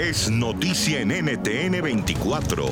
Es noticia en NTN 24.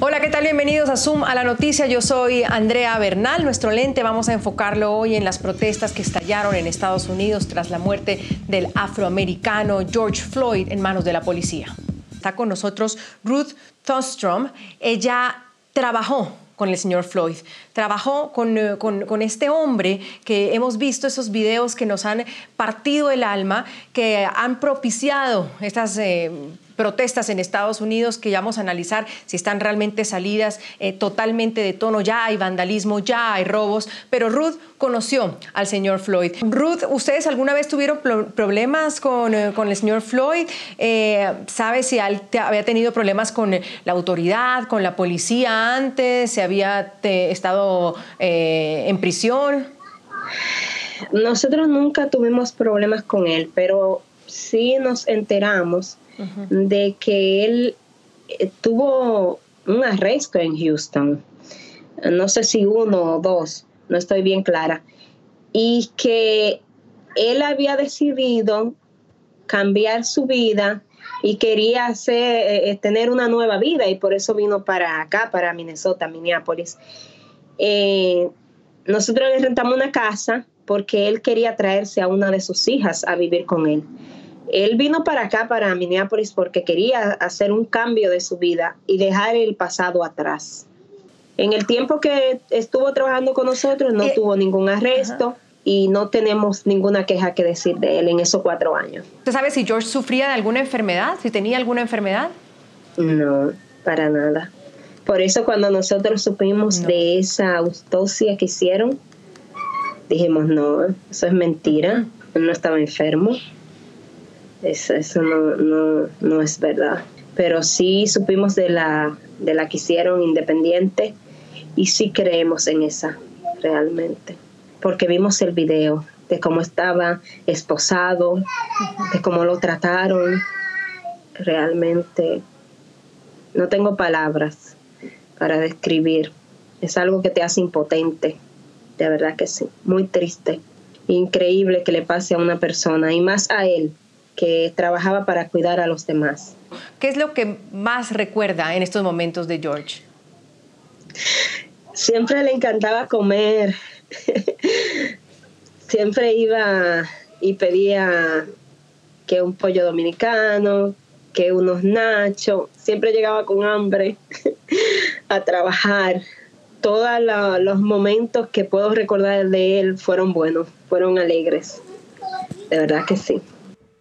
Hola, ¿qué tal? Bienvenidos a Zoom a la noticia. Yo soy Andrea Bernal. Nuestro lente vamos a enfocarlo hoy en las protestas que estallaron en Estados Unidos tras la muerte del afroamericano George Floyd en manos de la policía. Está con nosotros Ruth Thostrom. Ella trabajó con el señor Floyd. Trabajó con, eh, con, con, este hombre que hemos visto esos videos que nos han partido el alma, que han propiciado estas... Eh, protestas en Estados Unidos que ya vamos a analizar si están realmente salidas eh, totalmente de tono. Ya hay vandalismo, ya hay robos, pero Ruth conoció al señor Floyd. Ruth, ¿ustedes alguna vez tuvieron problemas con, eh, con, el señor Floyd? Eh, ¿Sabe si había tenido problemas con la autoridad, con la policía antes? ¿Se había estado en prisión? Nosotros nunca tuvimos problemas con él, pero sí nos enteramos de que él eh, tuvo un arresto en Houston, no sé si uno o dos, no estoy bien clara, y que él había decidido cambiar su vida y quería hacer, eh, eh, tener una nueva vida y por eso vino para acá, para Minnesota, Minneapolis. nosotros le rentamos una casa porque él quería traerse a una de sus hijas a vivir con él. Él vino para acá, para Minneapolis, porque quería hacer un cambio de su vida y dejar el pasado atrás. En el tiempo que estuvo trabajando con nosotros no eh, tuvo ningún arresto. Y no tenemos ninguna queja que decir de él en esos cuatro años. ¿Usted sabe si George sufría de alguna enfermedad? ¿Si tenía alguna enfermedad? No, para nada. Por eso cuando nosotros supimos de esa autopsia que hicieron, dijimos, no, eso es mentira, él no estaba enfermo. Eso, eso no, no, no, es verdad. Pero sí supimos de la, de la que hicieron independiente y sí creemos en esa realmente. Porque vimos el video de cómo estaba esposado, de cómo lo trataron. Realmente no tengo palabras para describir. Es algo que te hace impotente. De verdad que sí. Muy triste. Increíble que le pase a una persona y más a él que trabajaba para cuidar a los demás. ¿Qué es lo que más recuerda en estos momentos de George? Siempre le encantaba comer. Siempre iba y pedía que un pollo dominicano, que unos nachos. Siempre llegaba con hambre a trabajar. Todos los momentos que puedo recordar de él fueron buenos, fueron alegres. De verdad que sí.